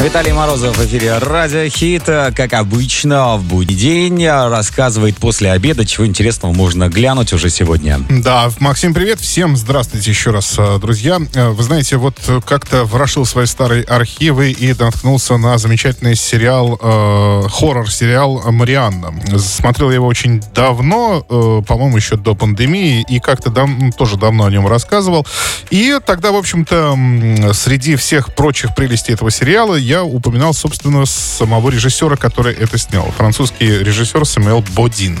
Виталий Морозов в эфире Радио Хит. Как обычно, в будний день рассказывает после обеда, чего интересного можно глянуть уже сегодня. Да, Максим, привет. Всем здравствуйте еще раз, э, друзья. Э, вы знаете, вот как-то ворошил свои старые архивы и наткнулся на замечательный сериал, э, хоррор-сериал «Марианна». Смотрел я его очень давно, э, по-моему, еще до пандемии, и как-то дав- тоже давно о нем рассказывал. И тогда, в общем-то, среди всех прочих прелестей этого сериала я упоминал, собственно, самого режиссера, который это снял. Французский режиссер Самуэл Бодин.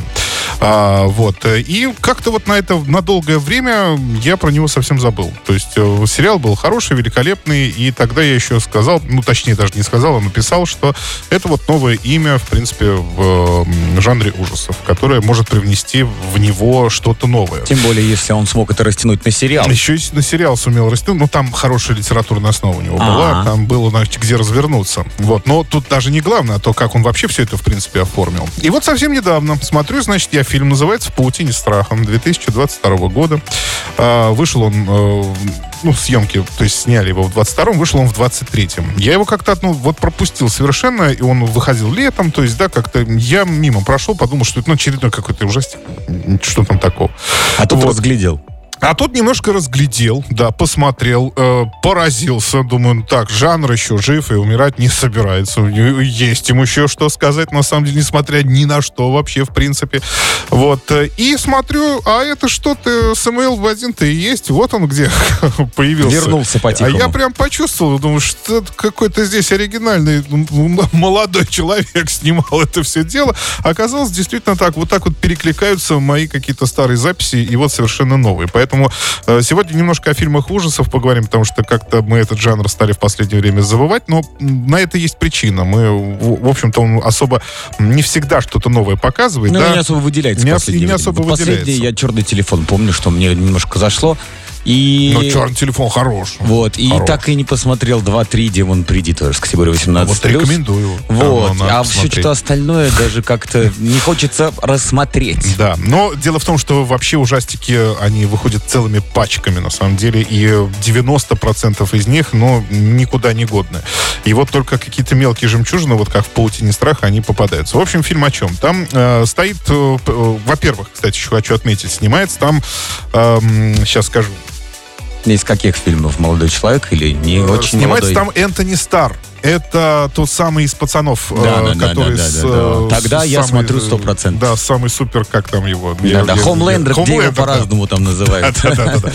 А, вот. И как-то вот на это, на долгое время я про него совсем забыл. То есть э, сериал был хороший, великолепный, и тогда я еще сказал, ну, точнее, даже не сказал, а написал, что это вот новое имя, в принципе, в жанре ужасов, которое может привнести в него что-то новое. Тем более, если он смог это растянуть на сериал. Еще и на сериал сумел растянуть. Ну, там хорошая литературная основа у него А-а. была. Там было, значит, где развернуться. Вот. Но тут даже не главное, а то, как он вообще все это, в принципе, оформил. И вот совсем недавно смотрю, значит, я фильм называется «В паутине страхом» 2022 года. А, вышел он, э, ну, съемки, то есть сняли его в 22-м, вышел он в 23-м. Я его как-то, ну, вот пропустил совершенно, и он выходил летом, то есть, да, как-то я мимо прошел, подумал, что это, ну, очередной какой-то ужастик. Что там такого? А тут Вот. разглядел. А тут немножко разглядел, да, посмотрел, э, поразился. Думаю, ну так, жанр еще жив и умирать не собирается. У него Есть ему еще что сказать, на самом деле, несмотря ни на что вообще, в принципе. Вот. э, И смотрю, а это что-то, Самуэл Бадин-то и есть. Вот он где появился. Вернулся А по-тихому. я прям почувствовал, думаю, что какой-то здесь оригинальный м, молодой человек снимал это все дело. Оказалось, действительно так, вот так вот перекликаются мои какие-то старые записи и вот совершенно новые. Поэтому э, сегодня немножко о фильмах ужасов поговорим, потому что как-то мы этот жанр стали в последнее время забывать, но на это есть причина. Мы, в, общем-то, он особо не всегда что-то новое показывает. Ну, да? не особо выделяется Не ос- последнее не время. особо Вот Последний выделяется. я черный телефон помню, что мне немножко зашло. И... Но черный телефон хорош. Вот, и Хорош. так и не посмотрел 2-3 Демон Приди тоже с категории 18+. Вот рекомендую. Вот, Оно надо а все что остальное даже как-то не хочется рассмотреть. Да, но дело в том, что вообще ужастики, они выходят целыми пачками, на самом деле, и 90% из них, ну, никуда не годны. И вот только какие-то мелкие жемчужины, вот как в «Паутине страха», они попадаются. В общем, фильм о чем? Там э, стоит, э, э, во-первых, кстати, еще хочу отметить, снимается там, сейчас скажу, Из каких фильмов молодой человек или не очень снимается молодой? там Энтони Стар. Это тот самый из пацанов, Да, э, да, да, который да, да, с, да, э, да. Тогда с я самый, смотрю э, 100%. Да, самый супер, как там его? Да, Я- да, я- Хомлендер, я- где его да. по-разному там называют.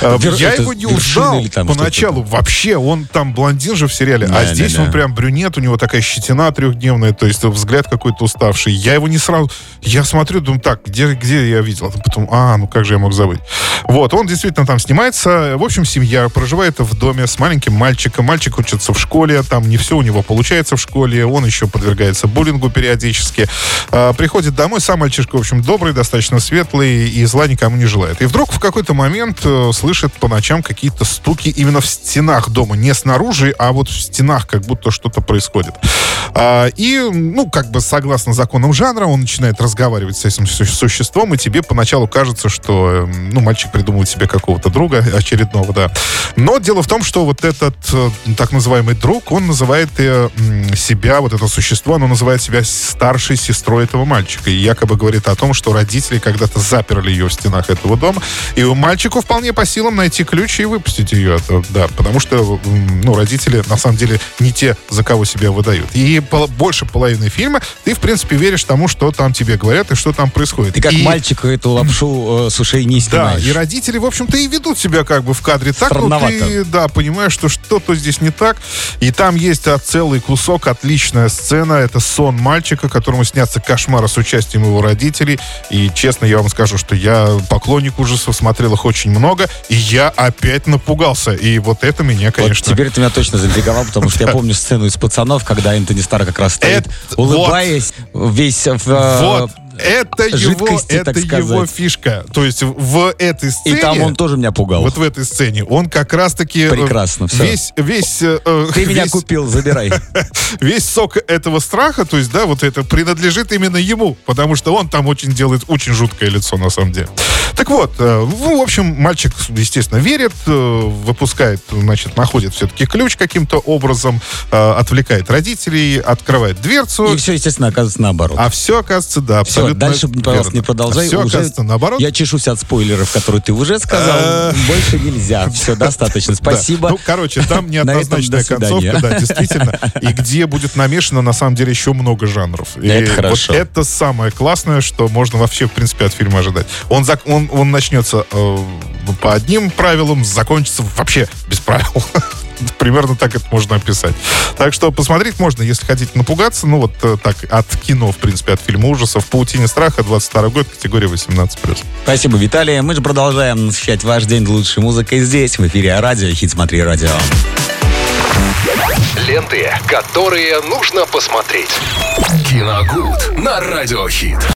Э, Я его не там поначалу. Вообще, он там блондин же в сериале, а Да, здесь да, он да. прям брюнет, у него такая щетина трехдневная, то есть взгляд какой-то уставший. Я его не сразу... Я смотрю, думаю, так, где, где я видел? А потом, а, ну как же я мог забыть? Вот, он действительно там снимается. В общем, семья проживает в доме с маленьким мальчиком. Мальчик учится в школе, там не все у него получается в школе, он еще подвергается буллингу периодически. А, приходит домой, сам мальчишка, в общем, добрый, достаточно светлый и зла никому не желает. И вдруг в какой-то момент э, слышит по ночам какие-то стуки именно в стенах дома, не снаружи, а вот в стенах, как будто что-то происходит. А, и, ну, как бы согласно законам жанра, он начинает разговаривать с этим су- существом, и тебе поначалу кажется, что, э, ну, мальчик придумывает себе какого-то друга очередного, да. Но дело в том, что вот этот э, так называемый друг, он называет себя, вот это существо, оно называет себя старшей сестрой этого мальчика. И якобы говорит о том, что родители когда-то заперли ее в стенах этого дома, и у мальчику вполне по силам найти ключ и выпустить ее. Да, потому что, ну, родители, на самом деле, не те, за кого себя выдают. И больше половины фильма ты, в принципе, веришь тому, что там тебе говорят и что там происходит. Ты как И- мальчик эту лапшу э, с ушей не да, снимаешь. и родители, в общем-то, и ведут себя как бы в кадре так, ну ты, да, понимаешь, что что-то здесь не так. И там есть а, целый кусок, отличная сцена. Это сон мальчика, которому снятся кошмары с участием его родителей. И честно, я вам скажу, что я поклонник ужасов, смотрел их очень много, и я опять напугался. И вот это меня, Вот конечно... теперь ты меня точно заинтриговал, потому что я помню сцену из «Пацанов», когда Энтони Стар как раз стоит, улыбаясь, весь в... это его, это его фишка. То есть в этой И сцене... там он тоже меня пугал. Вот в этой сцене он как раз-таки... э, Прекрасно, всё. Весь, весь, э, э, Ты меня купил, забирай. весь сок этого страха, то есть, да, вот это принадлежит именно ему, потому что он там очень делает очень жуткое лицо, на самом деле. Так вот, ну, в общем, мальчик, естественно, верит, выпускает, значит, находит все-таки ключ каким-то образом, отвлекает родителей, открывает дверцу, И все, естественно, оказывается наоборот. а все, оказывается, да, Все, абсолютно дальше, пожалуйста, верно. не продолжай. А все, Уже оказывается, наоборот. Я чешусь от спойлеров, которые ты уже сказал. Э. Больше нельзя. Все, достаточно. Спасибо. Ну, короче, там неоднозначная концовка, да, действительно. И где будет намешано, на самом деле, еще много жанров. Это хорошо. Это самое классное, что можно вообще, в принципе, от фильма ожидать. Он, он начнется э, по одним правилам, закончится вообще без правил. Примерно так это можно описать. Так что посмотреть можно, если хотите напугаться. Ну, вот э, так, от кино, в принципе, от фильма ужасов. «Паутине страха», 22 год, категория 18+. Спасибо, Виталий. Мы же продолжаем насыщать ваш день лучшей музыкой здесь, в эфире радио «Хит Смотри Радио». Ленты, которые нужно посмотреть. Киногуд на радиохит.